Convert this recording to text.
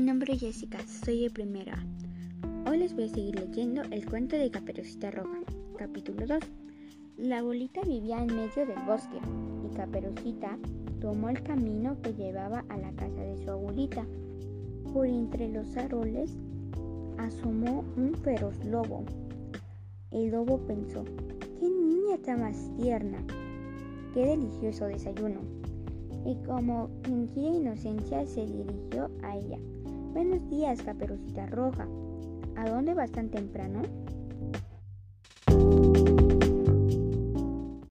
nombre es Jessica, soy de primera. Hoy les voy a seguir leyendo el cuento de Caperucita Roja, capítulo 2. La abuelita vivía en medio del bosque y Caperucita tomó el camino que llevaba a la casa de su abuelita. Por entre los árboles asomó un feroz lobo. El lobo pensó, ¡qué niña tan más tierna! ¡Qué delicioso desayuno! Y como fingía inocencia se dirigió a ella. Buenos días, caperucita roja. ¿A dónde vas tan temprano?